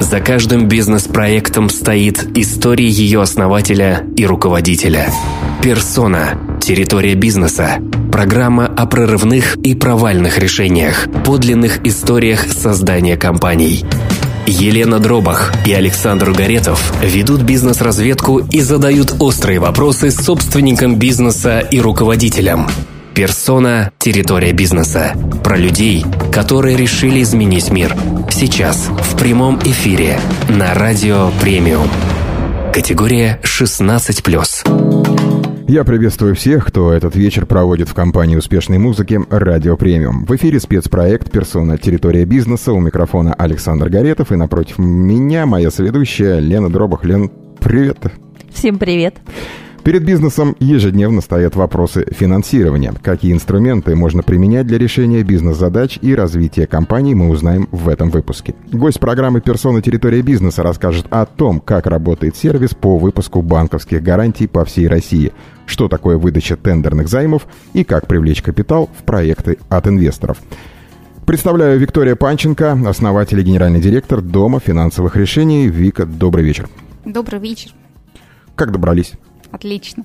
За каждым бизнес-проектом стоит история ее основателя и руководителя. Персона. Территория бизнеса. Программа о прорывных и провальных решениях, подлинных историях создания компаний. Елена Дробах и Александр Угаретов ведут бизнес-разведку и задают острые вопросы собственникам бизнеса и руководителям. Персона «Территория бизнеса». Про людей, которые решили изменить мир. Сейчас в прямом эфире на Радио Премиум. Категория 16+. Я приветствую всех, кто этот вечер проводит в компании успешной музыки «Радио Премиум». В эфире спецпроект «Персона. Территория бизнеса». У микрофона Александр Горетов и напротив меня моя соведущая Лена Дробах. Лен, привет. Всем привет. Перед бизнесом ежедневно стоят вопросы финансирования. Какие инструменты можно применять для решения бизнес-задач и развития компании, мы узнаем в этом выпуске. Гость программы «Персона. Территория бизнеса» расскажет о том, как работает сервис по выпуску банковских гарантий по всей России, что такое выдача тендерных займов и как привлечь капитал в проекты от инвесторов. Представляю Виктория Панченко, основатель и генеральный директор Дома финансовых решений. Вика, добрый вечер. Добрый вечер. Как добрались? Отлично.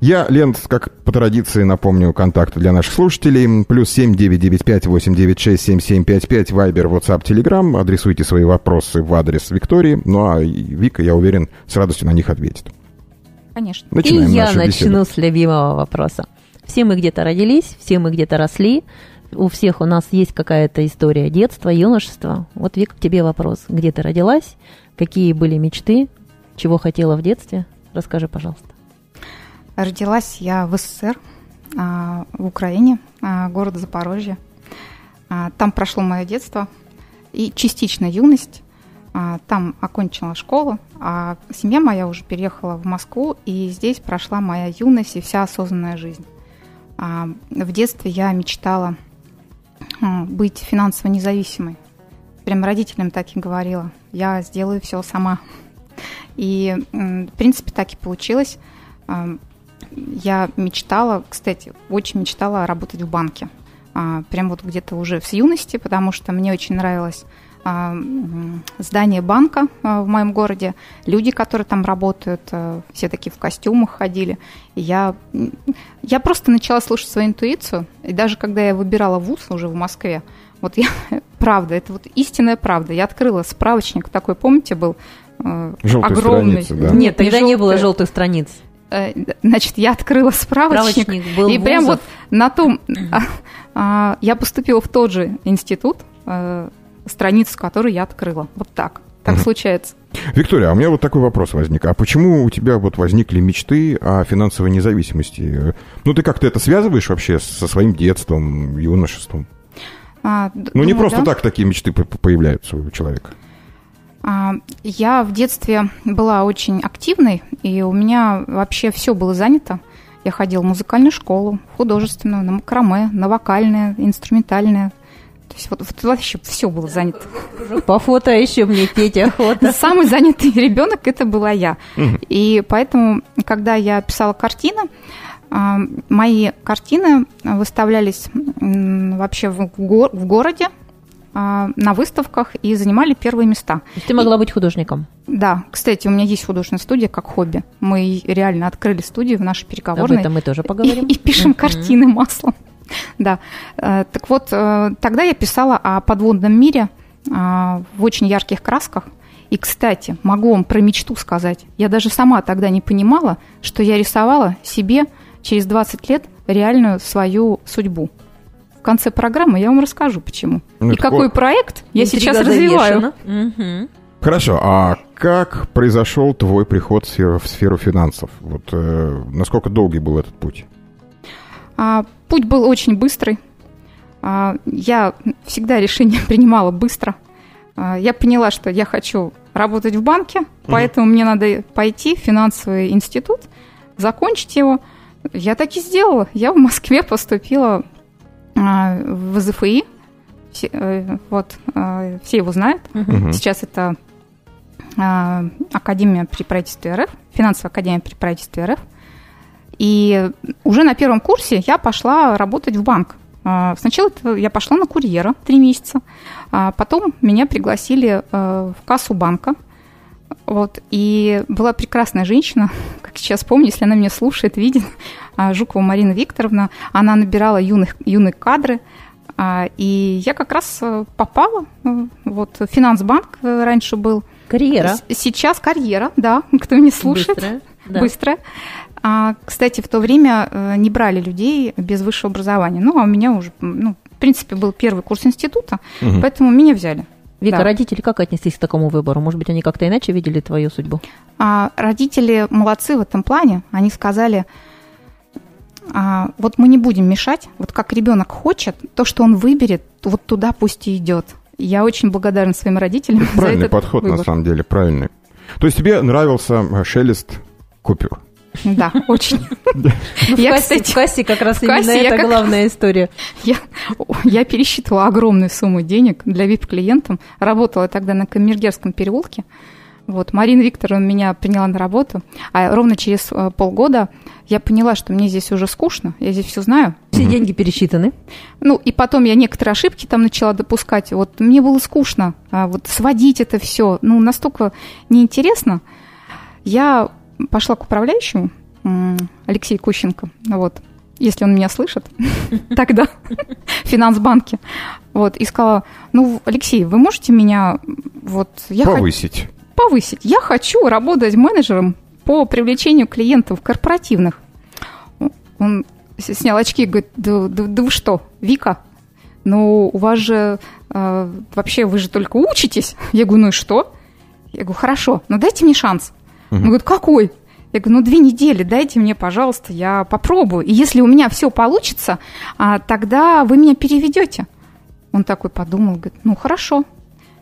Я, Лент, как по традиции, напомню контакты для наших слушателей. Плюс семь девять девять пять восемь девять шесть семь семь пять пять Вайбер, WhatsApp, Telegram. Адресуйте свои вопросы в адрес Виктории. Ну а Вика, я уверен, с радостью на них ответит. Конечно. Начинаем И я начну беседу. с любимого вопроса. Все мы где-то родились, все мы где-то росли. У всех у нас есть какая-то история детства, юношества. Вот, Вика, к тебе вопрос. Где ты родилась? Какие были мечты? Чего хотела в детстве? Расскажи, пожалуйста. Родилась я в СССР, а, в Украине, а, город Запорожье. А, там прошло мое детство и частично юность. Там окончила школу, а семья моя уже переехала в Москву, и здесь прошла моя юность и вся осознанная жизнь. В детстве я мечтала быть финансово независимой. Прям родителям так и говорила. Я сделаю все сама. И, в принципе, так и получилось я мечтала, кстати, очень мечтала работать в банке. А, прям вот где-то уже с юности, потому что мне очень нравилось а, здание банка а, в моем городе, люди, которые там работают, все такие в костюмах ходили. И я, я просто начала слушать свою интуицию, и даже когда я выбирала вуз уже в Москве, вот я, правда, это вот истинная правда. Я открыла справочник, такой, помните, был Желтые огромный. Страницы, да? Нет, тогда не, не было желтых страниц. Э, значит, я открыла справочник, справочник был и прям вот на том, а, я поступила в тот же институт, а, страницу, которую я открыла. Вот так. Так случается. Виктория, а у меня вот такой вопрос возник. А почему у тебя вот возникли мечты о финансовой независимости? Ну, ты как-то это связываешь вообще со своим детством, юношеством? А, ну, думаю, не просто да. так такие мечты появляются у человека. А, я в детстве была очень активной, и у меня вообще все было занято. Я ходила в музыкальную школу, художественную, на макраме, на вокальное, инструментальное. То есть вот, вот вообще все было занято. По фото еще мне Петя охота. Самый занятый ребенок это была я. И поэтому, когда я писала картины, а, мои картины выставлялись вообще в, городе, а, на выставках и занимали первые места. Ты могла и, быть художником? Да. Кстати, у меня есть художественная студия как хобби. Мы реально открыли студию в нашей переговорной. Об этом мы тоже поговорим. И, и пишем картины маслом. Да. Э, так вот, э, тогда я писала о подводном мире э, в очень ярких красках. И, кстати, могу вам про мечту сказать. Я даже сама тогда не понимала, что я рисовала себе через 20 лет реальную свою судьбу конце программы я вам расскажу, почему. Ну, и какой проект я сейчас развиваю. Угу. Хорошо, а как произошел твой приход в сферу, в сферу финансов? Вот э, насколько долгий был этот путь? А, путь был очень быстрый. А, я всегда решение принимала быстро. А, я поняла, что я хочу работать в банке, угу. поэтому мне надо пойти в финансовый институт, закончить его. Я так и сделала. Я в Москве поступила в ЗФИ. Все, э, вот, э, все его знают. Угу. Сейчас это а, Академия при правительстве РФ, финансовая академия при правительстве РФ. И уже на первом курсе я пошла работать в банк. А, сначала я пошла на курьера три месяца, а потом меня пригласили в кассу банка. Вот, и была прекрасная женщина, как сейчас помню, если она меня слушает, видит, Жукова Марина Викторовна, она набирала юных, юные кадры, и я как раз попала, вот, Финансбанк раньше был. Карьера. Сейчас карьера, да, кто меня слушает. Быстрая. Да. Быстрая. А, кстати, в то время э, не брали людей без высшего образования. Ну, а у меня уже, ну, в принципе, был первый курс института, угу. поэтому меня взяли. Вика, да. родители как отнеслись к такому выбору? Может быть, они как-то иначе видели твою судьбу? А, родители молодцы в этом плане. Они сказали, а, вот мы не будем мешать, вот как ребенок хочет, то, что он выберет, вот туда пусть и идет. Я очень благодарна своим родителям. Это правильный за этот подход, выбор. на самом деле, правильный. То есть тебе нравился э, шелест купюр? Да, очень. Ну, я, кстати, в кассе как раз именно это главная история. Я пересчитывала огромную сумму денег для VIP-клиентам. Работала тогда на Камергерском переулке. Вот, Марина Викторовна меня приняла на работу, а ровно через э, полгода я поняла, что мне здесь уже скучно, я здесь все знаю. Все деньги пересчитаны. Ну, и потом я некоторые ошибки там начала допускать. Вот мне было скучно, а вот сводить это все, ну, настолько неинтересно. Я пошла к управляющему, Алексею Кущенко, вот, если он меня слышит, тогда в Финансбанке, вот, и сказала, ну, Алексей, вы можете меня вот... Я повысить. Повысить. Я хочу работать менеджером по привлечению клиентов корпоративных. Он снял очки и говорит, да, да, да вы что, Вика, ну у вас же э, вообще вы же только учитесь. Я говорю, ну и что? Я говорю, хорошо, ну дайте мне шанс. Угу. Он говорит, какой? Я говорю, ну две недели дайте мне, пожалуйста, я попробую. И если у меня все получится, а, тогда вы меня переведете. Он такой подумал, говорит, ну хорошо,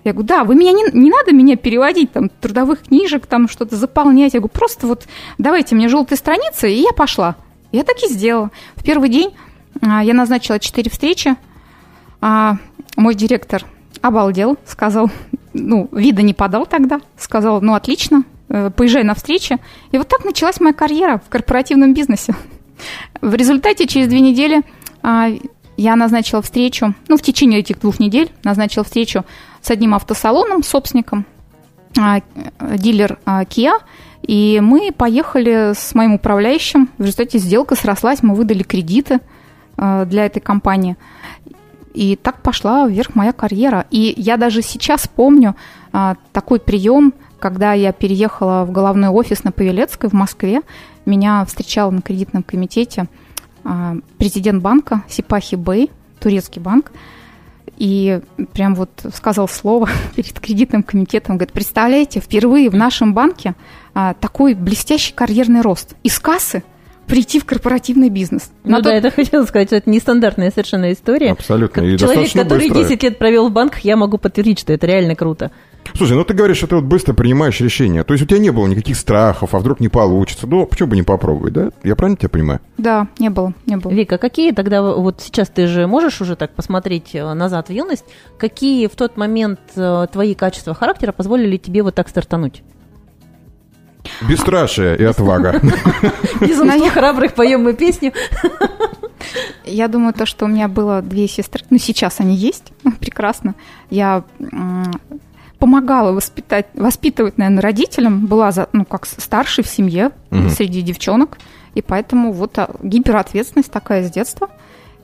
я говорю, да, вы меня не, не надо меня переводить, там, трудовых книжек, там, что-то заполнять. Я говорю, просто вот давайте мне желтые страницы, и я пошла. Я так и сделала. В первый день а, я назначила четыре встречи. А, мой директор обалдел, сказал, ну, вида не подал тогда, сказал, ну, отлично, поезжай на встречи. И вот так началась моя карьера в корпоративном бизнесе. В результате через две недели а, я назначила встречу, ну, в течение этих двух недель назначила встречу с одним автосалоном, собственником, а, дилер а, Kia, и мы поехали с моим управляющим. В результате сделка срослась, мы выдали кредиты для этой компании. И так пошла вверх моя карьера. И я даже сейчас помню такой прием, когда я переехала в головной офис на Павелецкой в Москве. Меня встречал на кредитном комитете президент банка Сипахи Бэй, турецкий банк и прям вот сказал слово перед кредитным комитетом, говорит, представляете, впервые в нашем банке а, такой блестящий карьерный рост. Из кассы прийти в корпоративный бизнес. Ну да, это хотела сказать, что это нестандартная совершенно история. Абсолютно. И человек, который быстро. 10 лет провел в банках, я могу подтвердить, что это реально круто. Слушай, ну ты говоришь, что ты вот быстро принимаешь решения. То есть у тебя не было никаких страхов, а вдруг не получится. Ну, почему бы не попробовать, да? Я правильно тебя понимаю? Да, не было, не было. Вика, какие тогда, вот сейчас ты же можешь уже так посмотреть э, назад в юность, какие в тот момент э, твои качества характера позволили тебе вот так стартануть? Бесстрашие и отвага. Без ума храбрых поем мы песню. Я думаю, то, что у меня было две сестры, ну, сейчас они есть, прекрасно. Я помогала воспитать, воспитывать, наверное, родителям, была, за, ну, как старшей в семье угу. среди девчонок, и поэтому вот а, гиперответственность такая с детства.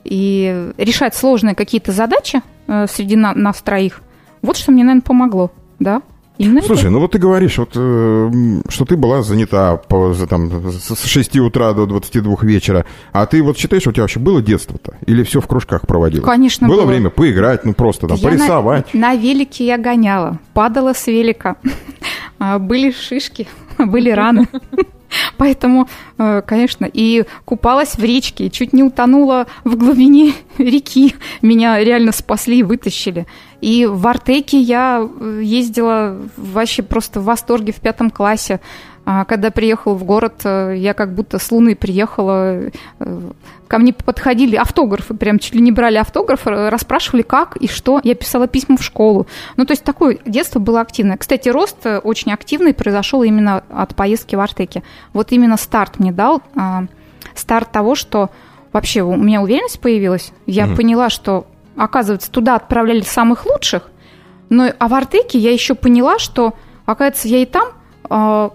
И решать сложные какие-то задачи э, среди на, нас троих, вот что мне, наверное, помогло, да. Именно Слушай, это? ну вот ты говоришь, вот, э, что ты была занята по, за, там, с 6 утра до 22 вечера, а ты вот считаешь, у тебя вообще было детство-то? Или все в кружках проводилось? Конечно, было. Было время поиграть, ну просто там, я порисовать? На, на велике я гоняла, падала с велика, а, были шишки, были раны. Поэтому, э, конечно, и купалась в речке, чуть не утонула в глубине реки. Меня реально спасли и вытащили. И в Артеке я э, ездила вообще просто в восторге в пятом классе. А когда приехал в город, э, я как будто с Луны приехала. Ко мне подходили автографы, прям чуть ли не брали автографы, расспрашивали, как и что. Я писала письма в школу. Ну, то есть такое детство было активное. Кстати, рост очень активный произошел именно от поездки в Артеке. Вот именно старт мне дал, а, старт того, что вообще у меня уверенность появилась. Я угу. поняла, что, оказывается, туда отправляли самых лучших. Но а в Артеке я еще поняла, что, оказывается, я и там э,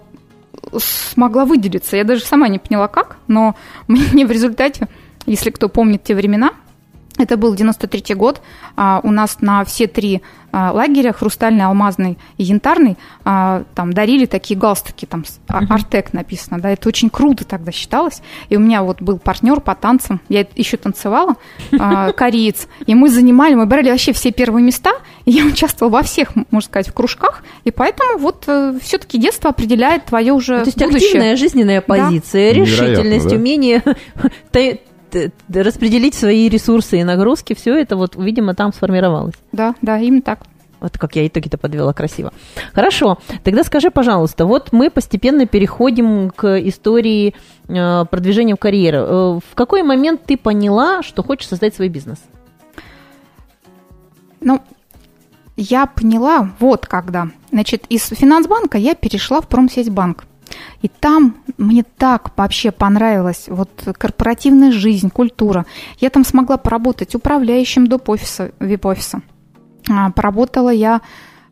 смогла выделиться. Я даже сама не поняла, как, но мне в результате, если кто помнит те времена, это был 93 год. А, у нас на все три а, лагеря, хрустальный, алмазный и янтарный, а, там дарили такие галстуки, там Артек написано, да, это очень круто тогда считалось. И у меня вот был партнер по танцам, я еще танцевала, кореец, и мы занимали, мы брали вообще все первые места, и я участвовала во всех, можно сказать, в кружках, и поэтому вот э, все-таки детство определяет твое уже То есть будущее. активная жизненная позиция, да? решительность, да? умение распределить свои ресурсы и нагрузки, все это вот, видимо, там сформировалось. Да, да, именно так. Вот как я итоги-то подвела красиво. Хорошо, тогда скажи, пожалуйста, вот мы постепенно переходим к истории э, продвижения в карьере. Э, в какой момент ты поняла, что хочешь создать свой бизнес? Ну, я поняла вот когда. Значит, из Финансбанка я перешла в Промсетьбанк. И там мне так вообще понравилась вот корпоративная жизнь, культура. Я там смогла поработать управляющим доп. офиса, вип-офиса. А, поработала я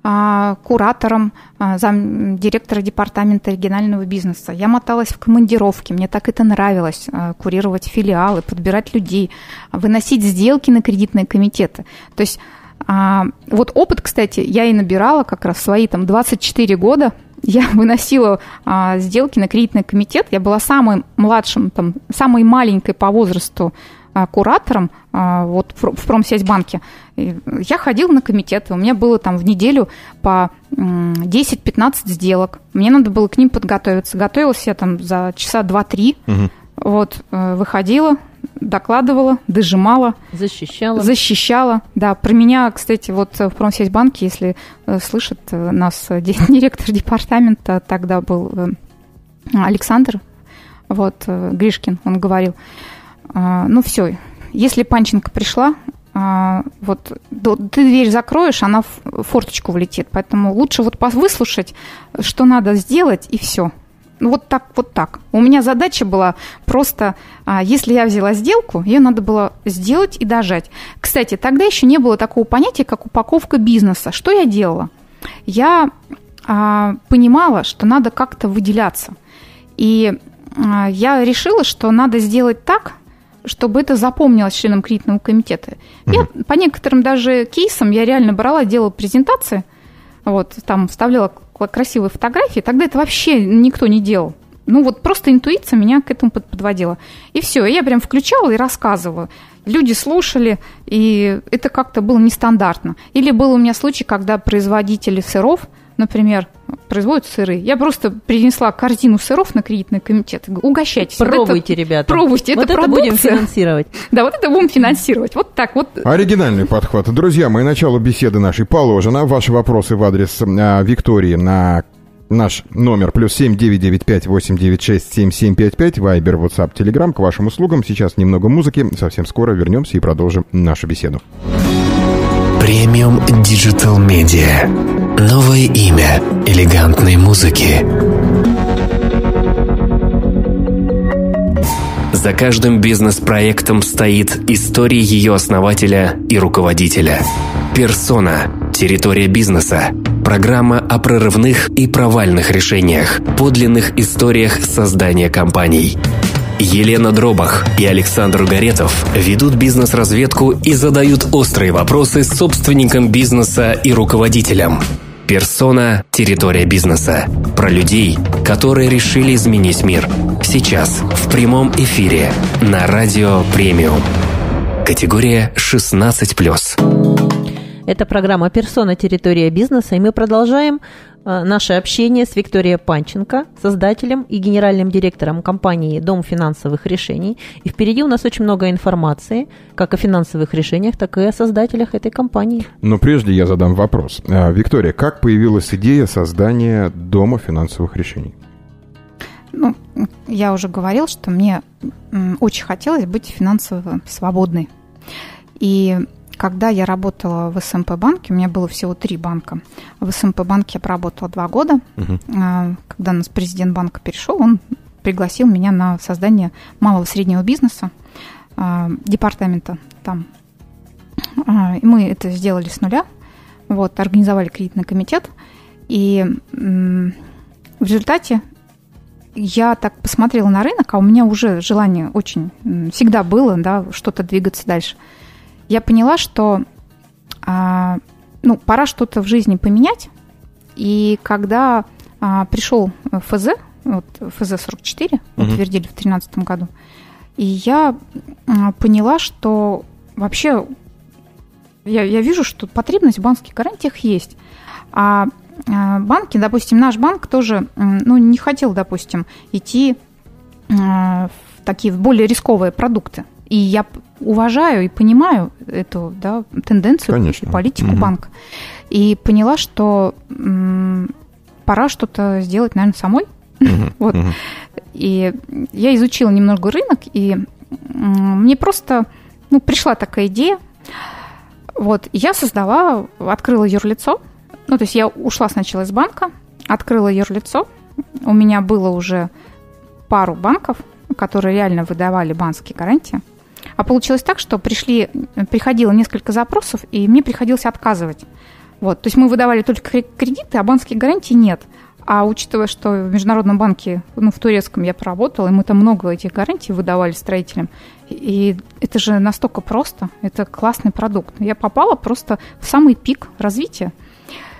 а, куратором а, зам директора департамента регионального бизнеса. Я моталась в командировки, мне так это нравилось, курировать филиалы, подбирать людей, выносить сделки на кредитные комитеты. То есть вот опыт, кстати, я и набирала как раз свои там 24 года, я выносила а, сделки на кредитный комитет. Я была самым младшим, там, самой маленькой по возрасту а, куратором а, вот в, Промсвязьбанке. Я ходила на комитеты, у меня было там в неделю по 10-15 сделок. Мне надо было к ним подготовиться. Готовилась я там за часа 2-3. Угу. Вот, э, выходила, докладывала, дожимала. Защищала. Защищала, да. Про меня, кстати, вот в Промсвязьбанке, если э, слышит э, нас директор департамента, тогда был э, Александр, вот, Гришкин, он говорил, ну все, если Панченко пришла, вот ты дверь закроешь, она в форточку влетит. Поэтому лучше вот выслушать, что надо сделать, и все. Ну, вот так, вот так. У меня задача была просто, а, если я взяла сделку, ее надо было сделать и дожать. Кстати, тогда еще не было такого понятия, как упаковка бизнеса. Что я делала? Я а, понимала, что надо как-то выделяться. И а, я решила, что надо сделать так, чтобы это запомнилось членам кредитного комитета. Mm-hmm. Я по некоторым даже кейсам я реально брала, делала презентации, вот, там вставляла красивые фотографии, тогда это вообще никто не делал. Ну вот просто интуиция меня к этому подводила. И все, я прям включала и рассказывала. Люди слушали, и это как-то было нестандартно. Или был у меня случай, когда производители сыров – например, производят сыры. Я просто принесла корзину сыров на кредитный комитет. Угощайтесь. Пробуйте, вот это, ребята. Пробуйте. Вот это, это будем финансировать. Да, вот это будем финансировать. Вот так вот. Оригинальный подход. Друзья, мы начало беседы нашей положено. Ваши вопросы в адрес а, Виктории на наш номер плюс семь девять девять пять восемь девять шесть семь семь пять пять Вайбер, WhatsApp, Telegram к вашим услугам. Сейчас немного музыки. Совсем скоро вернемся и продолжим нашу беседу. Премиум Digital Media. Новое имя элегантной музыки. За каждым бизнес-проектом стоит история ее основателя и руководителя. Персона. Территория бизнеса. Программа о прорывных и провальных решениях, подлинных историях создания компаний – Елена Дробах и Александр Горетов ведут бизнес-разведку и задают острые вопросы собственникам бизнеса и руководителям. Персона – территория бизнеса. Про людей, которые решили изменить мир. Сейчас в прямом эфире на Радио Премиум. Категория 16+. Это программа «Персона. Территория бизнеса», и мы продолжаем наше общение с Викторией Панченко, создателем и генеральным директором компании «Дом финансовых решений». И впереди у нас очень много информации, как о финансовых решениях, так и о создателях этой компании. Но прежде я задам вопрос. Э, Виктория, как появилась идея создания Дома финансовых решений? Ну, я уже говорил, что мне очень хотелось быть финансово свободной. И когда я работала в СМП банке, у меня было всего три банка. В СМП банке я проработала два года. Угу. Когда у нас президент банка перешел, он пригласил меня на создание малого среднего бизнеса. а, департамента там. А, и мы это сделали с нуля. Вот, организовали кредитный комитет. И в результате я так посмотрела на рынок, а у меня уже желание очень всегда было, да, что-то двигаться дальше. Я поняла, что а, ну, пора что-то в жизни поменять. И когда а, пришел ФЗ, вот ФЗ-44, угу. утвердили в 2013 году, и я а, поняла, что вообще я, я вижу, что потребность в банковских гарантиях есть. А, а банки, допустим, наш банк тоже ну, не хотел, допустим, идти в такие более рисковые продукты. И я уважаю и понимаю эту да, тенденцию Конечно. политику угу. банка. И поняла, что м, пора что-то сделать, наверное, самой. Угу. вот. Угу. И я изучила немного рынок, и м, мне просто ну, пришла такая идея. Вот, я создала, открыла юрлицо. Ну, то есть я ушла сначала из банка, открыла юрлицо. У меня было уже пару банков, которые реально выдавали банковские гарантии. А получилось так, что пришли, приходило несколько запросов, и мне приходилось отказывать. Вот, то есть мы выдавали только кредиты, а банковских гарантий нет. А учитывая, что в Международном банке, ну, в турецком я поработала, и мы там много этих гарантий выдавали строителям, и это же настолько просто, это классный продукт. Я попала просто в самый пик развития.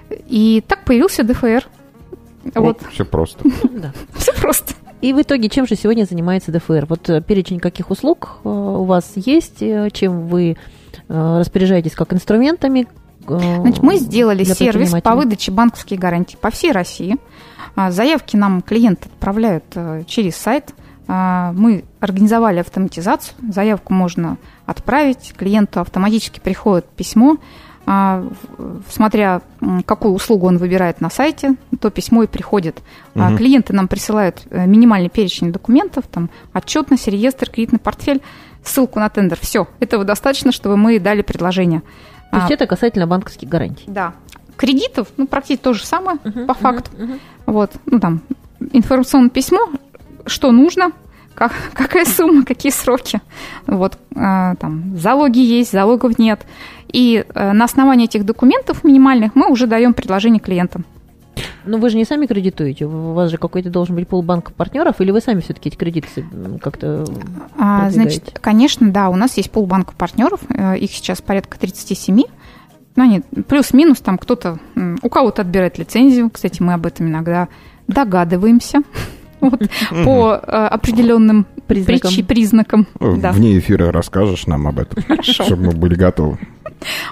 И так появился ДФР. Вот, вот. все просто. Все просто. И в итоге, чем же сегодня занимается ДФР? Вот э, перечень каких услуг э, у вас есть, э, чем вы распоряжаетесь как инструментами? Значит, мы сделали сервис по выдаче банковских гарантий по всей России. А, заявки нам клиенты отправляют через сайт. А, мы организовали автоматизацию. Заявку можно отправить, клиенту автоматически приходит письмо смотря какую услугу он выбирает на сайте, то письмо и приходит. Угу. Клиенты нам присылают э, минимальный перечень документов, там отчетность, реестр, кредитный портфель, ссылку на тендер. Все, этого достаточно, чтобы мы дали предложение. То есть а, это касательно банковских гарантий? Да. Кредитов, ну, практически то же самое, угу, по факту. Угу, угу. Вот, ну, там, информационное письмо, что нужно, как, какая сумма, какие сроки. Вот, э, там, залоги есть, залогов нет. И э, на основании этих документов минимальных мы уже даем предложение клиентам. Но вы же не сами кредитуете, у вас же какой-то должен быть полбанка партнеров, или вы сами все-таки эти кредиты как-то а, Значит, конечно, да, у нас есть полбанка партнеров, э, их сейчас порядка 37. Ну, они плюс-минус, там кто-то, у кого-то отбирает лицензию, кстати, мы об этом иногда догадываемся вот, по э, определенным признакам. признакам. Да. Вне эфира расскажешь нам об этом, чтобы мы были готовы.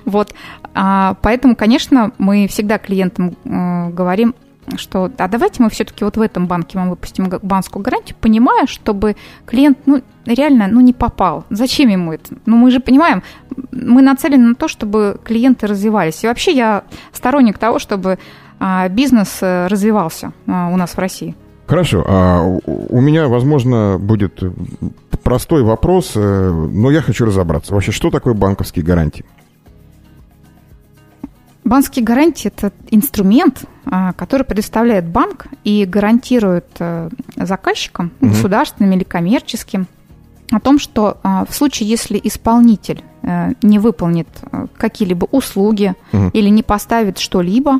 Вот. А, поэтому, конечно, мы всегда клиентам э, говорим, что а давайте мы все-таки вот в этом банке мы выпустим банковскую гарантию, понимая, чтобы клиент ну, реально ну, не попал. Зачем ему это? Ну, мы же понимаем, мы нацелены на то, чтобы клиенты развивались. И вообще я сторонник того, чтобы а, бизнес э, развивался а, у нас в России. Хорошо. А у меня, возможно, будет простой вопрос, э, но я хочу разобраться. Вообще, что такое банковские гарантии? Банковские гарантии – это инструмент, а, который предоставляет банк и гарантирует э, заказчикам, угу. государственным или коммерческим, о том, что а, в случае, если исполнитель э, не выполнит какие-либо услуги угу. или не поставит что-либо,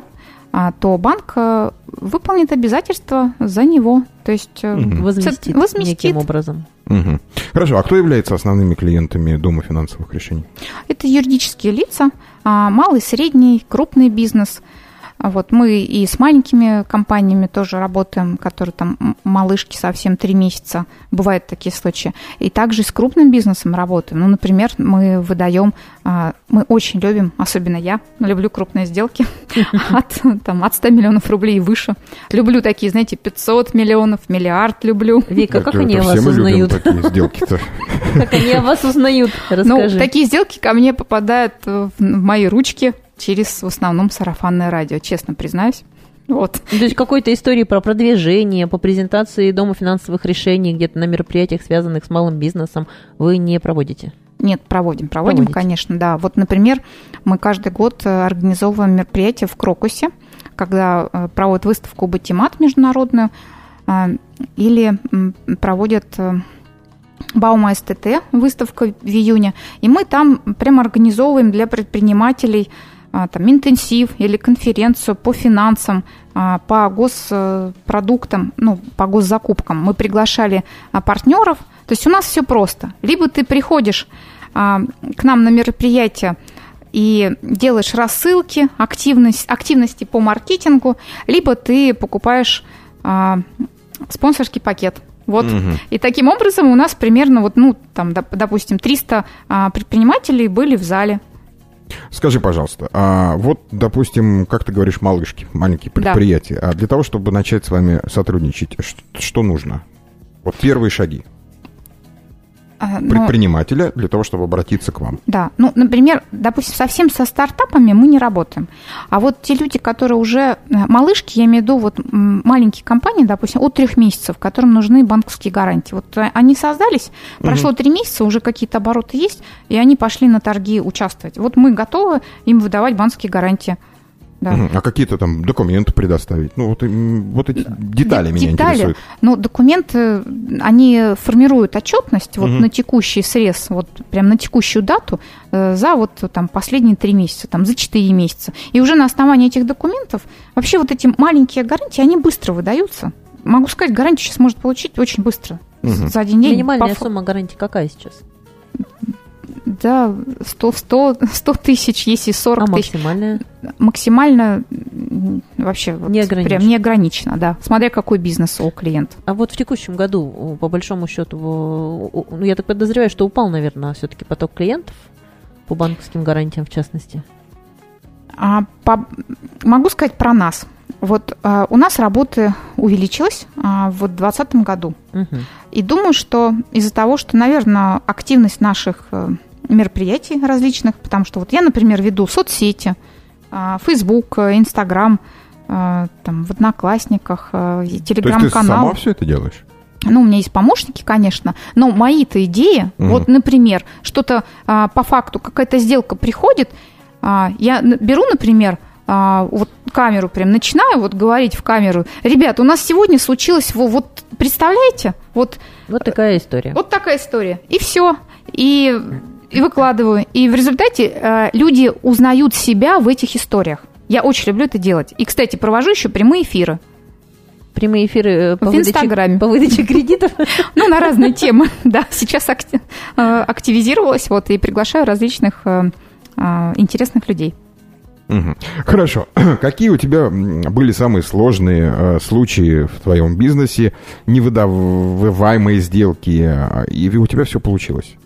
а, то банк э, выполнит обязательства за него. То есть угу. возместит, возместит неким образом. Угу. Хорошо, а кто является основными клиентами Дома финансовых решений? Это юридические лица, малый, средний, крупный бизнес – вот мы и с маленькими компаниями тоже работаем, которые там малышки совсем три месяца, бывают такие случаи. И также с крупным бизнесом работаем. Ну, например, мы выдаем, а, мы очень любим, особенно я, люблю крупные сделки от, там, от 100 миллионов рублей и выше. Люблю такие, знаете, 500 миллионов, миллиард люблю. Вика, как они вас узнают? такие сделки-то. Как они о вас узнают? Расскажи. Ну, такие сделки ко мне попадают в мои ручки через в основном сарафанное радио, честно признаюсь. Вот. То есть какой-то истории про продвижение, по презентации Дома финансовых решений, где-то на мероприятиях, связанных с малым бизнесом, вы не проводите? Нет, проводим, проводим, Проводите. конечно, да. Вот, например, мы каждый год э, организовываем мероприятие в Крокусе, когда э, проводят выставку «Батимат» международную, э, или проводят Баума СТТ, выставка в июне, и мы там прямо организовываем для предпринимателей там, интенсив или конференцию по финансам, а, по госпродуктам, ну, по госзакупкам. Мы приглашали а, партнеров, то есть у нас все просто. Либо ты приходишь к нам на мероприятие и делаешь рассылки, активность, активности по маркетингу, либо ты покупаешь спонсорский пакет – вот. Угу. И таким образом у нас примерно, вот, ну, там, допустим, 300 а, предпринимателей были в зале. Скажи, пожалуйста, а вот, допустим, как ты говоришь, малышки, маленькие предприятия, да. а для того, чтобы начать с вами сотрудничать, что, что нужно? Вот первые шаги. А, предпринимателя для того, чтобы обратиться к вам. Да, ну, например, допустим, совсем со стартапами мы не работаем. А вот те люди, которые уже э, малышки, я имею в виду вот маленькие компании, допустим, от трех месяцев, которым нужны банковские гарантии. Вот э, они создались, прошло три угу. месяца, уже какие-то обороты есть, и они пошли на торги участвовать. Вот мы готовы им выдавать банковские гарантии. Да. А какие-то там документы предоставить? Ну, вот, вот эти детали Д- меня детали. интересуют. Ну, документы, они формируют отчетность вот угу. на текущий срез, вот прям на текущую дату э, за вот там последние три месяца, там за четыре месяца. И уже на основании этих документов вообще вот эти маленькие гарантии, они быстро выдаются. Могу сказать, гарантию сейчас может получить очень быстро. Угу. За один день. Минимальная по... сумма гарантии какая сейчас? Да, 100, 100, 100 тысяч, если 40 а тысяч. максимальная? Максимально вообще не вот, прям не ограничено, да, смотря какой бизнес у клиента. А вот в текущем году, по большому счету, ну, я так подозреваю, что упал, наверное, все-таки поток клиентов по банковским гарантиям в частности. А, по, могу сказать про нас. Вот а, у нас работы увеличилась а, в 2020 году. Угу. И думаю, что из-за того, что, наверное, активность наших э, мероприятий различных, потому что вот я, например, веду соцсети, а, Facebook, Instagram, а, там, в Одноклассниках, Телеграм-канал. То есть ты сама все это делаешь? Ну, у меня есть помощники, конечно, но мои-то идеи, угу. вот, например, что-то а, по факту, какая-то сделка приходит, а, я беру, например, вот камеру прям начинаю вот говорить в камеру, ребят, у нас сегодня случилось, вот представляете, вот вот такая история, вот такая история, и все, и и выкладываю, и в результате э, люди узнают себя в этих историях. Я очень люблю это делать. И, кстати, провожу еще прямые эфиры. Прямые эфиры э, по, в выдаче, Инстаграме. по выдаче кредитов? Ну, на разные темы, да. Сейчас э, активизировалась, вот, и приглашаю различных э, интересных людей. Угу. Хорошо. Какие у тебя были самые сложные э, случаи в твоем бизнесе, невыдаваемые сделки, э, и у тебя все получилось?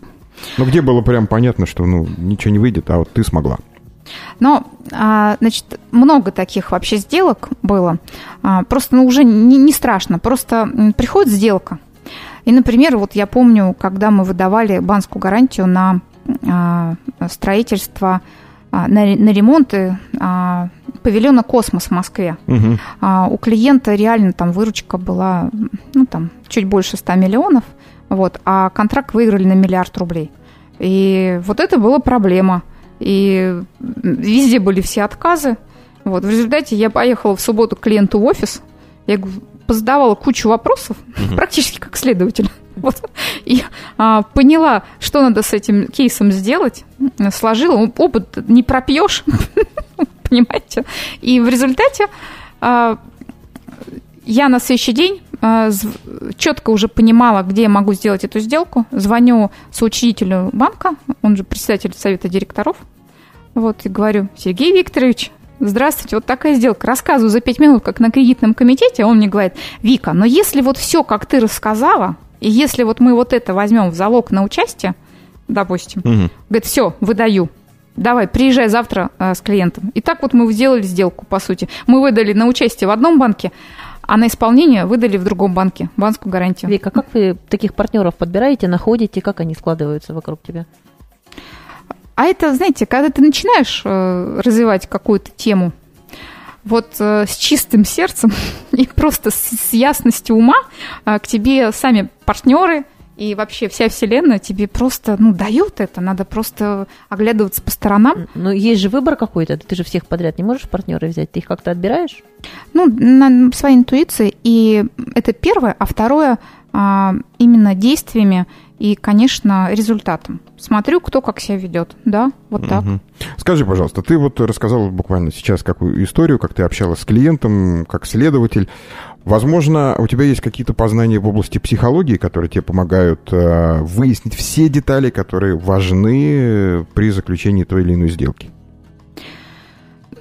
Ну, где было прям понятно, что ну, ничего не выйдет, а вот ты смогла? Но, а, значит, много таких вообще сделок было. А, просто, ну, уже не, не страшно. Просто приходит сделка. И, например, вот я помню, когда мы выдавали банскую гарантию на а, строительство на, на ремонты а, павильона «Космос» в Москве. Угу. А, у клиента реально там выручка была ну, там, чуть больше 100 миллионов, вот, а контракт выиграли на миллиард рублей. И вот это была проблема. И везде были все отказы. Вот, в результате я поехала в субботу к клиенту в офис, я позадавала кучу вопросов, угу. практически как следователь. Вот. И а, поняла, что надо с этим кейсом сделать, сложила. Опыт не пропьешь, понимаете? И в результате а, я на следующий день а, четко уже понимала, где я могу сделать эту сделку. Звоню соучредителю банка, он же председатель совета директоров. Вот, и говорю, Сергей Викторович, Здравствуйте, вот такая сделка. Рассказываю за пять минут, как на кредитном комитете. Он мне говорит, Вика, но если вот все, как ты рассказала, и если вот мы вот это возьмем в залог на участие, допустим, угу. говорит, все, выдаю. Давай, приезжай завтра э, с клиентом. И так вот мы сделали сделку, по сути. Мы выдали на участие в одном банке, а на исполнение выдали в другом банке банковскую гарантию. Вика, как вы таких партнеров подбираете, находите, как они складываются вокруг тебя? А это, знаете, когда ты начинаешь э, развивать какую-то тему, вот э, с чистым сердцем и просто с, с ясностью ума э, к тебе сами партнеры и вообще вся вселенная тебе просто, ну, дают это, надо просто оглядываться по сторонам. Но есть же выбор какой-то, ты же всех подряд не можешь партнеры взять, ты их как-то отбираешь? Ну, на своей интуиции, и это первое, а второе, а, именно действиями и, конечно, результатом. Смотрю, кто как себя ведет. Да, вот так. Мгм. Скажи, пожалуйста, ты вот рассказал буквально сейчас какую историю, как ты общалась с клиентом, как следователь. Возможно, у тебя есть какие-то познания в области психологии, которые тебе помогают э, выяснить все детали, которые важны при заключении той или иной сделки.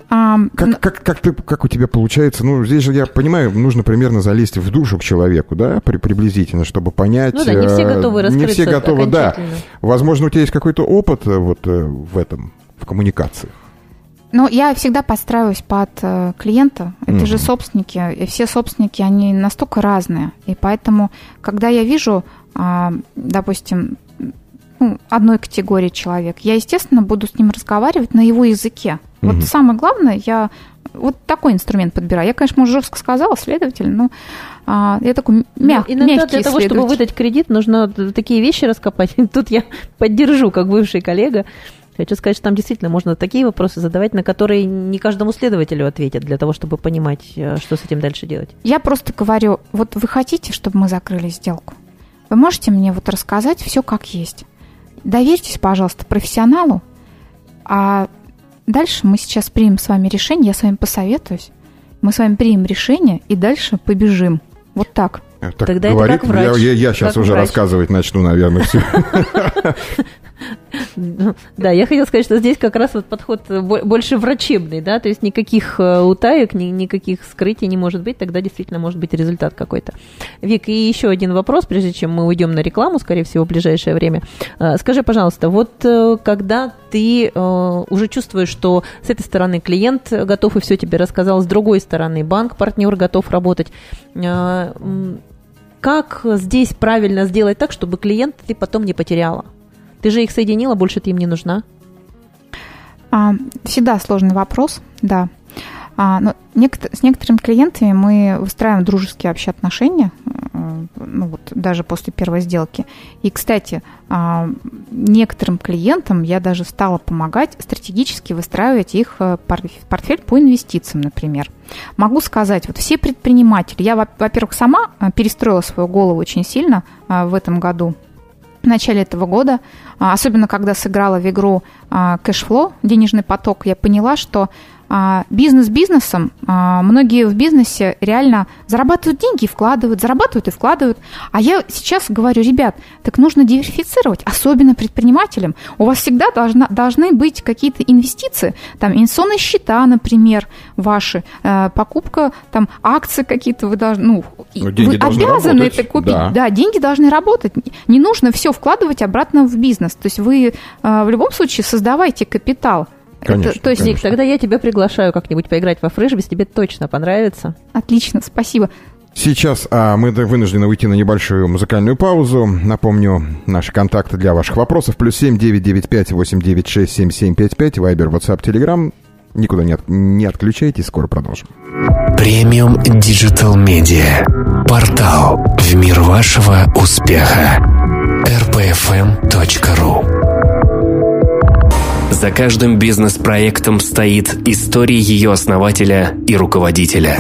А, Как, как, как, ты, как у тебя получается? Ну, здесь же, я понимаю, нужно примерно залезть в душу к человеку, да, при, приблизительно, чтобы понять. Ну да, не все э, готовы Не раскрыться все готовы, да. Возможно, у тебя есть какой-то опыт э, вот э, в этом, в коммуникации. Ну, я всегда подстраиваюсь под клиента. Это же Мгм. собственники. И все собственники, они настолько разные. И поэтому, когда я вижу, а, допустим, ну, одной категории человек, я, естественно, буду с ним разговаривать на его языке. Вот самое главное, я вот такой инструмент подбираю. Я, конечно, может, жестко сказала, следователь, но а, я такой мяг, Ну, иногда мягкий для того, чтобы выдать кредит, нужно такие вещи раскопать. Тут я поддержу, как бывший коллега. Хочу сказать, что там действительно можно такие вопросы задавать, на которые не каждому следователю ответят, для того, чтобы понимать, э, что с этим дальше делать. Я просто говорю, вот вы хотите, чтобы мы закрыли сделку? Вы можете мне вот рассказать все как есть? Доверьтесь, пожалуйста, профессионалу, а дальше мы сейчас примем с вами решение, я с вами посоветуюсь, мы с вами примем решение и дальше побежим. Вот так. Э, Так Тогда это говорит, как врач. Я, сейчас Как уже врач. рассказывать начну, наверное, все. Да, я хотела сказать, что здесь как раз вот подход бо- больше врачебный, да, то есть никаких э, утаек, ни- никаких скрытий не может быть, тогда действительно может быть результат какой-то. Вик, и еще один вопрос, прежде чем мы уйдем на рекламу, скорее всего, в ближайшее время. Э, Скажи, пожалуйста, вот э, когда ты э, уже чувствуешь, что с этой стороны клиент готов и все тебе рассказал, с другой стороны банк, партнер готов работать, э, как здесь правильно сделать так, чтобы клиент ты потом не потеряла? Ты же их соединила, больше ты им не нужна. А, всегда сложный вопрос, да. А, но с некоторыми клиентами мы выстраиваем дружеские вообще отношения, э, ну вот даже после первой сделки. И, кстати, а, некоторым клиентам я даже стала помогать стратегически выстраивать их э, портфель по инвестициям, например. Могу сказать, вот все предприниматели, я, во- во-первых, сама э, перестроила свою голову очень сильно в этом году, в начале этого года, а, особенно когда сыграла в игру а, кэшфло, денежный поток, я поняла, что бизнес бизнесом, а, многие в бизнесе реально зарабатывают деньги и вкладывают, зарабатывают и вкладывают. А я сейчас говорю, ребят, так нужно диверсифицировать, особенно предпринимателям. У вас всегда должна, должны быть какие-то инвестиции, там инвестиционные счета, например, ваши, э, покупка там акций какие-то вы должны, ну, Ну, деньги вы обязаны работать, это купить. да. Да, деньги должны работать. Не нужно все вкладывать обратно в бизнес. То есть вы э, в любом случае создавайте капитал. Конечно, Это- то есть Ник, тогда я тебя приглашаю как-нибудь поиграть во фрешбис, тебе точно понравится. отлично, спасибо. Сейчас а, мы вынуждены уйти на небольшую музыкальную паузу. Напомню, наши контакты для ваших вопросов. Плюс семь девять девять пять восемь девять шесть семь семь пять пять. Вайбер, WhatsApp, Telegram. Никуда не, от- не отключайтесь, скоро продолжим. Премиум Digital Media. Портал в мир вашего успеха. rpfm.ru За каждым бизнес-проектом стоит история ее основателя и руководителя.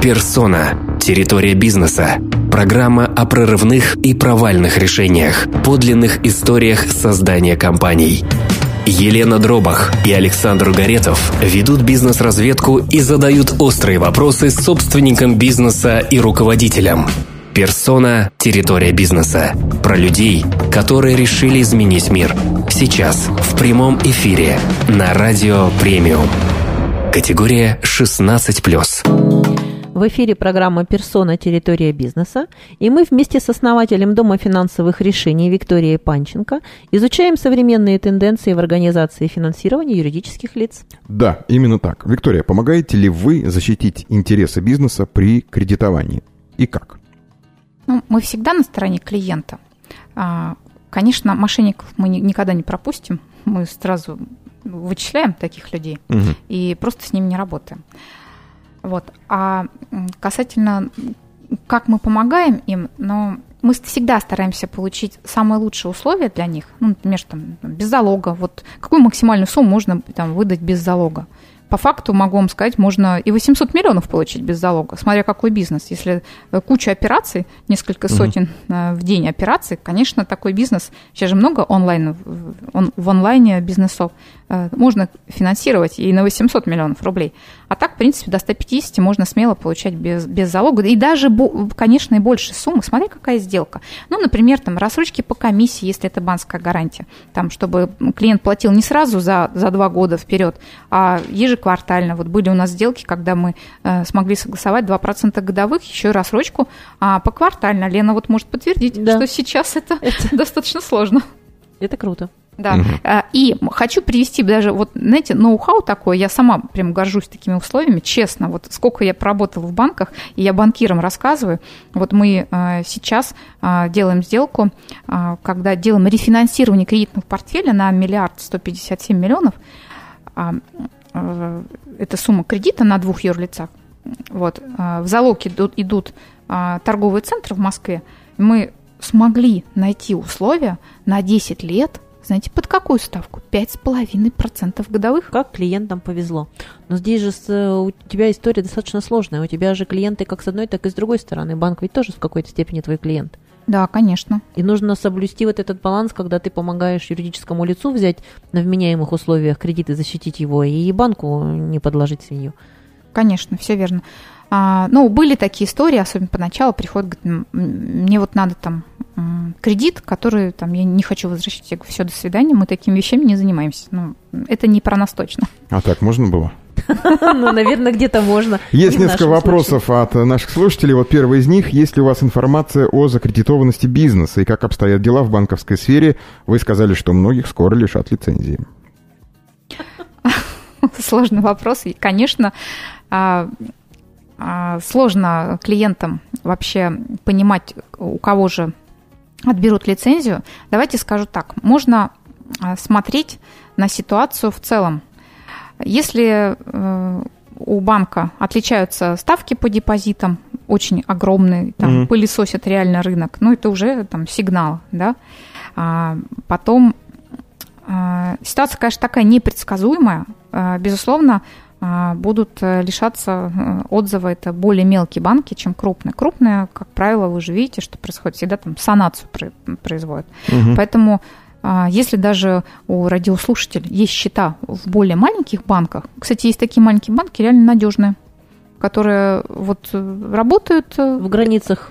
Персона. Территория бизнеса. Программа о прорывных и провальных решениях, подлинных историях создания компаний. Елена Дробах и Александр Горетов ведут бизнес-разведку и задают острые вопросы собственникам бизнеса и руководителям. Персона – территория бизнеса. Про людей, которые решили изменить мир. Сейчас в прямом эфире на Радио Премиум. Категория 16+. В эфире программа «Персона. Территория бизнеса». И мы вместе с основателем Дома финансовых решений Викторией Панченко изучаем современные тенденции в организации финансирования юридических лиц. Да, именно так. Виктория, помогаете ли вы защитить интересы бизнеса при кредитовании? И как? Ну, мы всегда на стороне клиента. А, Конечно, мошенников мы ни- никогда не пропустим. Мы сразу вычисляем таких людей Мгм. и просто с ними не работаем. Вот. А касательно, как мы помогаем им, но мы всегда стараемся получить самые лучшие условия для них. Ну, например, там, без залога. Вот какую максимальную сумму можно там, выдать без залога? По факту, могу вам сказать, можно и 800 миллионов получить без залога, смотря какой бизнес. Если э, куча операций, несколько сотен угу. в день операций, конечно, такой бизнес, сейчас же много онлайн, он, в онлайне бизнесов, можно финансировать и на 800 миллионов рублей. А так, в принципе, до 150 можно смело получать без, без залога. И даже, конечно, и больше суммы, смотри, какая сделка. Ну, например, там рассрочки по комиссии, если это банковская гарантия, там, чтобы клиент платил не сразу за, за два года вперед, а ежеквартально. Вот были у нас сделки, когда мы э, смогли согласовать 2% годовых, еще и рассрочку а поквартально. Лена вот может подтвердить, да. что сейчас это, это достаточно сложно. Это круто. Да. Угу. И хочу привести даже, вот, знаете, ноу-хау такое, я сама прям горжусь такими условиями, честно, вот сколько я проработала в банках, и я банкирам рассказываю, вот мы а, сейчас а, делаем сделку, когда делаем рефинансирование кредитного портфеля на миллиард сто пятьдесят семь миллионов, это сумма кредита на двух юрлицах, вот, в залог идут, идут торговые центры в Москве, мы смогли найти условия на 10 лет – знаете, под какую ставку? 5,5% годовых. Как клиентам повезло. Но здесь же с, у тебя история достаточно сложная. У тебя же клиенты как с одной, так и с другой стороны. Банк ведь тоже в какой-то степени твой клиент. Да, конечно. И нужно соблюсти вот этот баланс, когда ты помогаешь юридическому лицу взять на вменяемых условиях кредит и защитить его, и банку не подложить свинью. Конечно, все верно. А, ну, были такие истории, особенно поначалу, приход, говорит, мне вот надо там кредит, который там я не хочу возвращать. Я говорю, все, до свидания, мы такими вещами не занимаемся. Ну, это не про нас точно. А так можно было? Ну, наверное, где-то можно. Есть несколько вопросов от наших слушателей. Вот первый из них. Есть ли у вас информация о закредитованности бизнеса и как обстоят дела в банковской сфере? Вы сказали, что многих скоро лишат лицензии. Сложный вопрос. И, конечно, а, а, сложно клиентам вообще понимать, у кого же отберут лицензию. Давайте скажу так. Можно а, смотреть на ситуацию в целом. Если э, у банка отличаются ставки по депозитам, очень огромные, там mm-hmm. пылесосят реально рынок, ну это уже там сигнал, да. А, потом а, ситуация, конечно, такая непредсказуемая. А, безусловно, будут э, лишаться э, отзыва это более мелкие банки, чем крупные. Крупные, как правило, вы же видите, что происходит, всегда там санацию производят. Угу. Поэтому а, если даже у радиослушателей есть счета в более маленьких банках, кстати, есть такие маленькие банки, реально надежные, которые вот э, работают в границах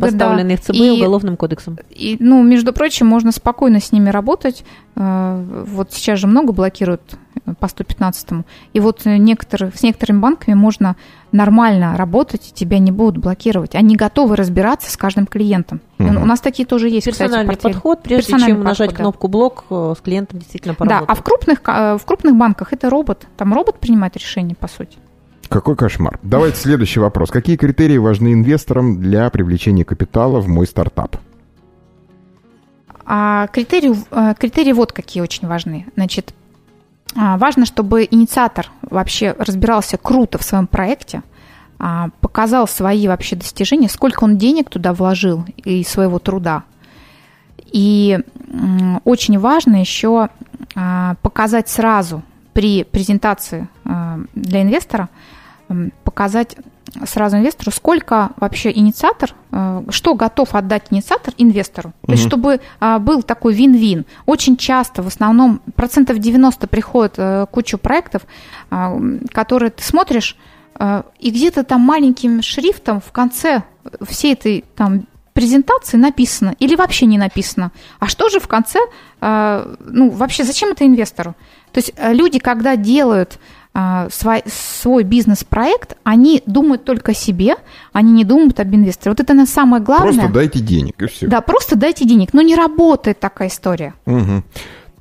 поставленных ЦБ и, Уголовным кодексом. И, ну, между прочим, можно спокойно с ними работать. Вот сейчас же много блокируют по 115-му. И вот некоторых, с некоторыми банками можно нормально работать, и тебя не будут блокировать. Они готовы разбираться с каждым клиентом. Угу. У нас такие тоже есть, Персональный кстати, подход, прежде Персональный чем подход, нажать да. кнопку блок, э, с клиентом действительно поработать. Да, а в крупных, э, в крупных банках это робот. Там робот принимает решение, по сути. Какой кошмар. Давайте следующий вопрос. Какие критерии важны инвесторам для привлечения капитала в мой стартап? А критерии, э, критерии вот какие очень важны. Значит, а, важно, чтобы инициатор вообще разбирался круто в своем проекте, а, показал свои вообще достижения, сколько он денег туда вложил и своего труда. И очень важно еще а, показать сразу при презентации для инвестора, показать сразу инвестору, сколько вообще инициатор, э, что готов отдать инициатор инвестору. Угу. То есть, чтобы а, был такой вин-вин. Очень часто, в основном, процентов 90 приходит э, кучу проектов, а, которые ты смотришь, э, и где-то там маленьким шрифтом в конце всей этой там презентации написано или вообще не написано. А что же в конце, ну, вообще, зачем это инвестору? То есть люди, когда делают свой, свой бизнес-проект, они думают только о себе, они не думают об инвесторе. Вот это на самое главное. Просто дайте денег, и все. Да, просто дайте денег. Но не работает такая история. Угу.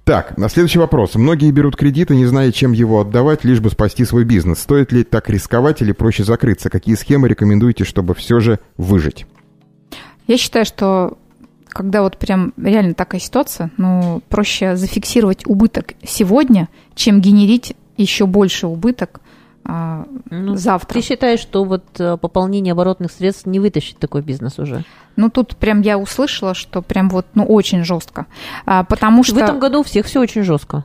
Так, на следующий вопрос. Многие берут кредиты, не зная, чем его отдавать, лишь бы спасти свой бизнес. Стоит ли так рисковать или проще закрыться? Какие схемы рекомендуете, чтобы все же выжить? Я считаю, что когда вот прям реально такая ситуация, ну, проще зафиксировать убыток сегодня, чем генерить еще больше убыток а, ну, завтра. Ты считаешь, что вот э, пополнение оборотных средств не вытащит такой бизнес уже? Ну, тут прям я услышала, что прям вот, ну, очень жестко. А, потому что... В этом году у всех все очень жестко.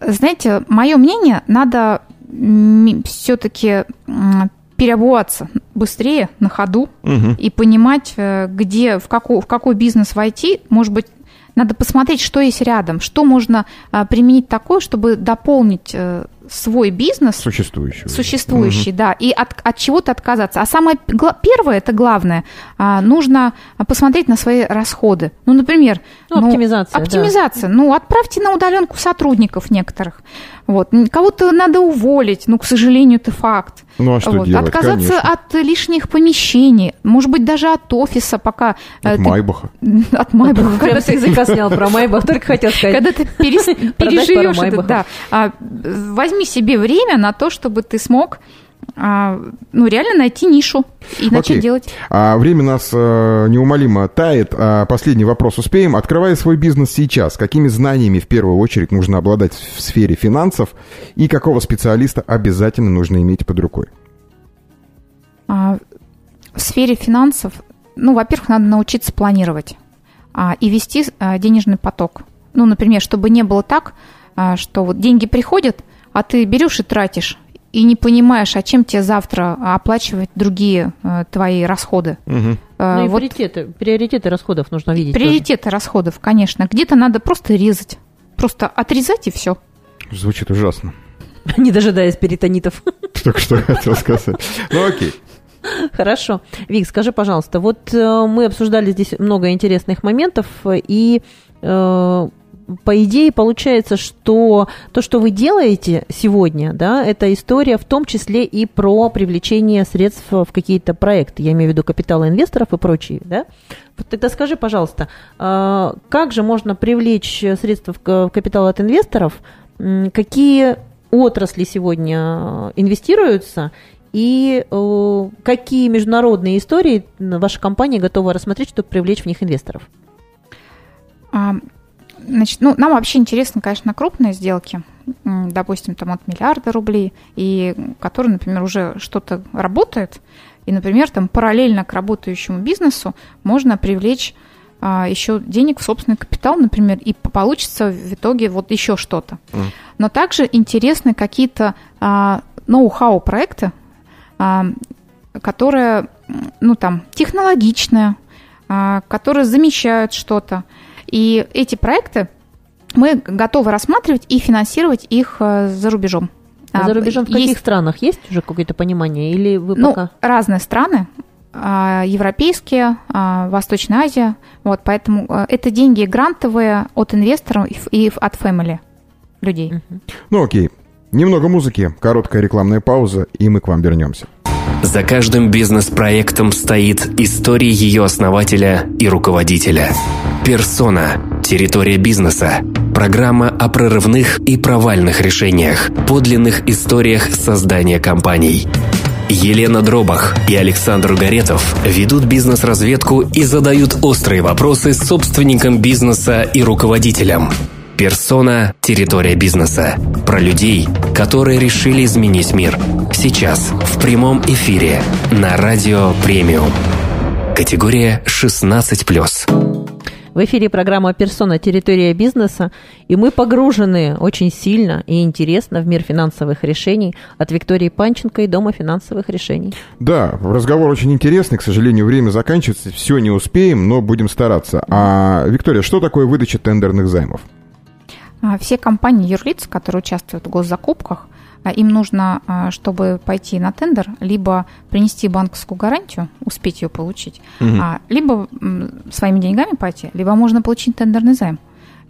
Знаете, мое мнение, надо все-таки переобуваться быстрее на ходу угу. и понимать, э, где, в какой, в какой бизнес войти. Может быть, надо посмотреть, что есть рядом, что можно а, применить такое, чтобы дополнить э, свой бизнес. Существующий. Существующий, угу. да. И от, от чего-то отказаться. А самое первое, это главное, а, нужно посмотреть на свои расходы. Ну, например... Ну, ну оптимизация. Оптимизация. Да. Ну, отправьте на удаленку сотрудников некоторых. Вот. Кого-то надо уволить, ну, к сожалению, это факт. Ну, а что вот. делать? Отказаться Конечно. от лишних помещений, может быть, даже от офиса, пока... От ты... Майбаха. От Майбаха. Когда ты языка снял про Майбах, только хотел сказать. Когда ты переживешь это, да. А, возьми себе время на то, чтобы ты смог а, ну, реально найти нишу и начать Окей. делать. А, время нас а, неумолимо тает. А, последний вопрос успеем. Открывая свой бизнес сейчас, какими знаниями в первую очередь нужно обладать в сфере финансов и какого специалиста обязательно нужно иметь под рукой? А, в сфере финансов, ну, во-первых, надо научиться планировать а, и вести а, денежный поток. Ну, например, чтобы не было так, а, что вот деньги приходят, а ты берешь и тратишь и не понимаешь, а чем тебе завтра оплачивать другие э, твои расходы. Угу. Э, ну и вот приоритеты, приоритеты расходов нужно видеть. Приоритеты тоже. расходов, конечно. Где-то надо просто резать. Просто отрезать и все. Звучит ужасно. Не дожидаясь перитонитов. Только что хотел сказать. Ну окей. Хорошо. Вик, скажи, пожалуйста, вот э, мы обсуждали здесь много интересных моментов, и э, по идее получается, что то, что вы делаете сегодня, да, это история в том числе и про привлечение средств в какие-то проекты. Я имею в виду капитала инвесторов и прочие, да? Тогда скажи, пожалуйста, а, как же можно привлечь средства в капитал от инвесторов? Какие отрасли сегодня инвестируются и какие международные истории ваша компания готова рассмотреть, чтобы привлечь в них инвесторов? Значит, ну, нам вообще интересны, конечно, крупные сделки, допустим, там от миллиарда рублей, и которые, например, уже что-то работает, и, например, там параллельно к работающему бизнесу можно привлечь а, еще денег в собственный капитал, например, и получится в итоге вот еще что-то. Mm. Но также интересны какие-то а, ноу-хау проекты, а, которые, ну там, технологичные, а, которые замещают что-то. И эти проекты мы готовы рассматривать и финансировать их э, за рубежом. А за рубежом в каких есть... странах есть уже какое-то понимание или вы ну, пока? разные страны, а, европейские, а, Восточная Азия, вот, поэтому э, это деньги грантовые от инвесторов и от family людей. Ну окей, немного музыки, короткая рекламная пауза, и мы к вам вернемся. За каждым бизнес-проектом стоит история ее основателя и руководителя. Персона. Территория бизнеса. Программа о прорывных и провальных решениях, подлинных историях создания компаний. Елена Дробах и Александр Горетов ведут бизнес-разведку и задают острые вопросы собственникам бизнеса и руководителям – Персона – территория бизнеса. Про людей, которые решили изменить мир. Сейчас в прямом эфире на Радио Премиум. Категория 16+. В эфире программа «Персона. Территория бизнеса», и мы погружены очень сильно и интересно в мир финансовых решений от Виктории Панченко и Дома финансовых решений. Да, разговор очень интересный, к сожалению, время заканчивается, все не успеем, но будем стараться. А, Виктория, что такое выдача тендерных займов? А, все компании юрлиц, которые участвуют в госзакупках, а, им нужно, а, чтобы пойти на тендер, либо принести банковскую гарантию, успеть ее получить, угу. либо своими деньгами пойти, либо можно получить тендерный займ.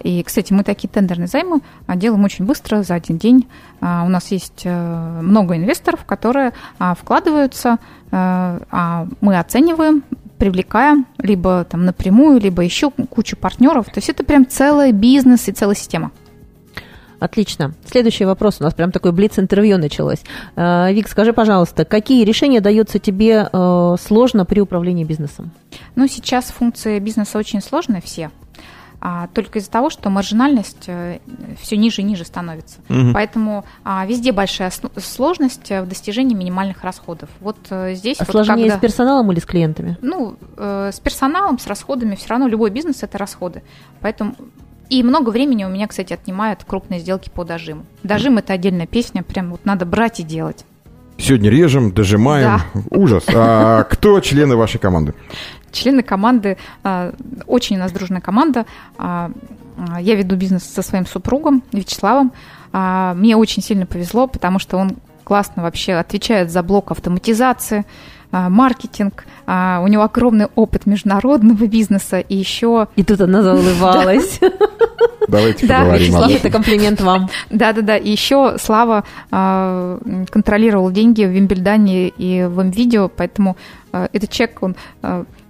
И, кстати, мы такие тендерные займы делаем очень быстро, за один день. У нас есть э, много инвесторов, которые вкладываются, э, мы оцениваем, привлекаем либо там напрямую, либо еще кучу партнеров. То есть это прям целый бизнес и целая система. Отлично. Следующий вопрос. У нас прям такой блиц-интервью началось. Э, Вик, скажи, пожалуйста, какие решения даются тебе э, сложно при управлении бизнесом? Ну, сейчас функции бизнеса очень сложные все а, только из-за того, что маржинальность э, все ниже и ниже становится. Угу. Поэтому а, везде большая сложность в достижении минимальных расходов. Вот э, здесь... А вот сложнее когда, с персоналом или с клиентами? Ну, э, с персоналом, с расходами, все равно любой бизнес – это расходы. Поэтому И много времени у меня, кстати, отнимают крупные сделки по дожиму. Дожим – это отдельная песня, прям вот надо брать и делать. Сегодня режем, дожимаем. Да. Ужас. А кто члены вашей команды? Члены команды, а, очень у нас дружная команда. А, а, Я веду бизнес со своим супругом Вячеславом. Мне очень сильно повезло, потому что он классно вообще отвечает за блок автоматизации, маркетинг. У него огромный опыт международного бизнеса и еще И тут она заулыбалась. Давайте Да, поговорим этом. это комплимент вам. Да-да-да, и еще Слава контролировал деньги в Вимбельдане и в МВидео, поэтому этот человек, он,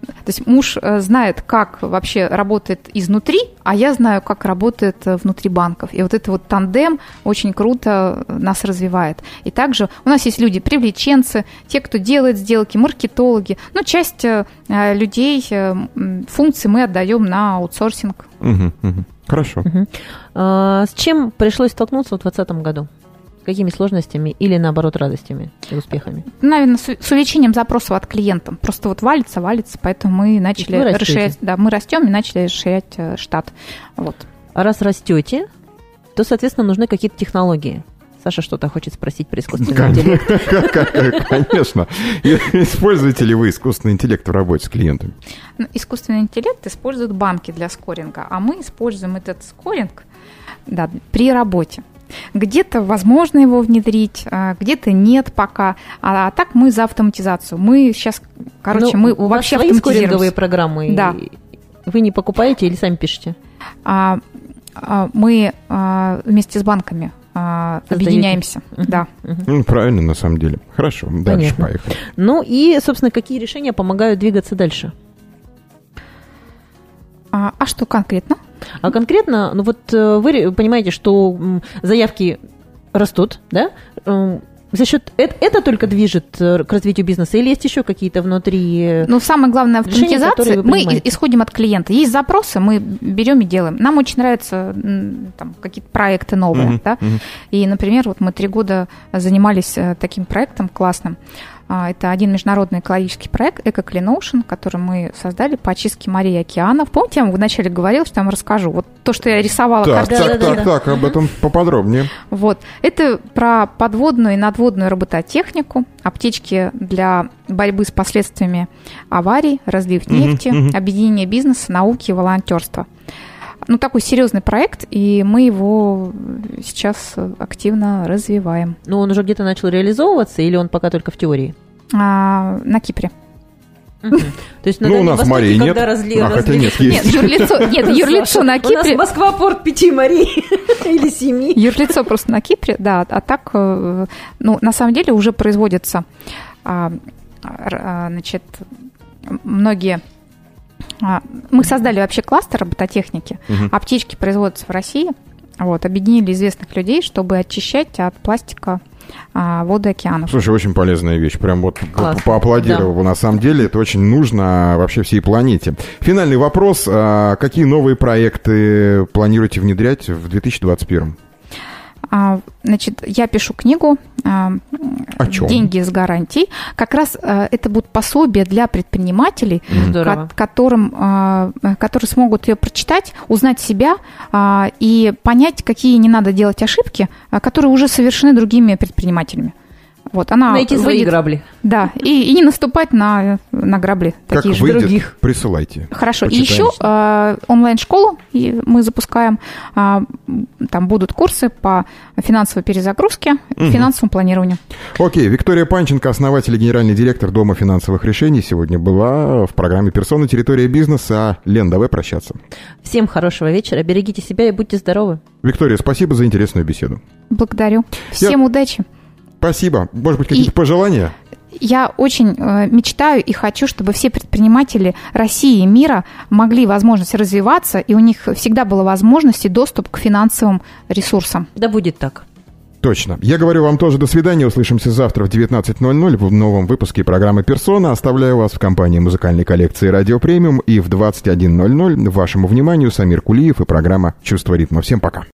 то есть муж а, знает, как вообще работает изнутри, а я знаю, как работает а, внутри банков. И вот это вот тандем очень круто нас развивает. И также у нас есть люди, привлеченцы, те, кто делает сделки, маркетологи. Ну, часть людей, м, функций мы отдаем на аутсорсинг. Мгм, мгм. Хорошо. А, С чем пришлось столкнуться в 2020 году? Какими сложностями или, наоборот, радостями и успехами? Наверное, с, с увеличением запросов от клиентов. Просто вот валится, валится, поэтому мы начали расширять. Да, мы растем и начали расширять э, штат. Вот. А раз растете, то, соответственно, нужны какие-то технологии. Саша что-то хочет спросить про искусственный интеллект. Конечно. Используете ли вы искусственный интеллект в работе с клиентами? Ну, Искусственный интеллект используют банки для скоринга, а мы используем этот скоринг да, при работе. Где-то возможно его внедрить, а, где-то нет пока. А, а так мы за автоматизацию. Мы сейчас, короче, Ну, мы у вообще свои скоринговые программы? Да. Вы не покупаете или сами пишете? А, а, мы а, вместе с банками а, Создаете? объединяемся. Мгм. Да. Ну, правильно, на самом деле. Хорошо, дальше Понятно. поехали. Ну и, собственно, какие решения помогают двигаться дальше? А, а что конкретно? А конкретно, ну вот э, вы понимаете, что заявки растут, да? Эм, За счет это, это только движет э, к развитию бизнеса или есть еще какие-то внутри? э, Ну, самое главное, автоматизация. Мы исходим от клиента. Есть запросы, мы берем и делаем. Нам очень нравятся там, какие-то проекты новые. Мгм, да? мгм. И, например, вот мы три года занимались таким проектом классным. А, Это один международный экологический проект Eco Clean Ocean, который мы создали по очистке морей и океанов. Помните, я вам вначале говорила, что я вам расскажу. Вот то, что я рисовала Так, картинки. так, так, так, об этом поподробнее. Вот. Это про подводную и надводную робототехнику, аптечки для борьбы с последствиями аварий, разлив нефти, мгм. объединение бизнеса, науки и волонтерства. Ну, такой серьезный проект, и мы его сейчас активно развиваем. Ну, он уже где-то начал реализовываться или он пока только в теории? А, на Кипре. Мгм. То есть на Ну, у нас Востоке, морей нет. разли- А, хотя разли- нет, есть. Нет, юрлицо, нет, юрлицо на У нас Кипре. Москва-порт пяти морей или семи. Юрлицо просто на Кипре, да, а так, э, ну, на самом деле уже производятся, а, а, значит, многие... а, Мы создали вообще кластер робототехники. Мгм. Аптечки производятся в России. Вот, объединили известных людей, чтобы очищать от пластика а, воды океанов. Слушай, очень полезная вещь. Прям вот Классно. поаплодировал. На самом деле это очень нужно вообще всей планете. Финальный вопрос. А Какие новые проекты планируете внедрять в 2021? А, Значит, я пишу книгу а? «Деньги с гарантией». Как раз а, это будут пособия для предпринимателей, Здорово. которым, которые смогут ее прочитать, узнать себя и понять, какие не надо делать ошибки, которые уже совершены другими предпринимателями. Вот, она Найти свои выйдет- грабли. Да, и, и не наступать на, на грабли Как такие же. выйдет, других. присылайте. Хорошо. И Почитаем еще с э, онлайн-школу и мы запускаем. А, м, там будут курсы по финансовой перезагрузке, Мгм. финансовому планированию. Окей, Виктория Панченко, основатель и генеральный директор Дома финансовых решений, сегодня была в программе «Персона. Территория бизнеса». Лен, давай прощаться. Всем хорошего вечера, берегите себя и будьте здоровы. Виктория, спасибо за интересную беседу. Благодарю. Всем удачи. Спасибо. Может быть, какие-то И- пожелания? Я очень э, мечтаю и хочу, чтобы все предприниматели России и мира могли возможность развиваться, и у них всегда была возможность и доступ к финансовым ресурсам. Да будет так. Точно. Я говорю вам тоже до свидания. Услышимся завтра в 19.00 в новом выпуске программы «Персона». Оставляю вас в компании музыкальной коллекции «Радио Премиум» и в 21.00 вашему вниманию Самир Кулиев и программа «Чувство ритма». Всем пока.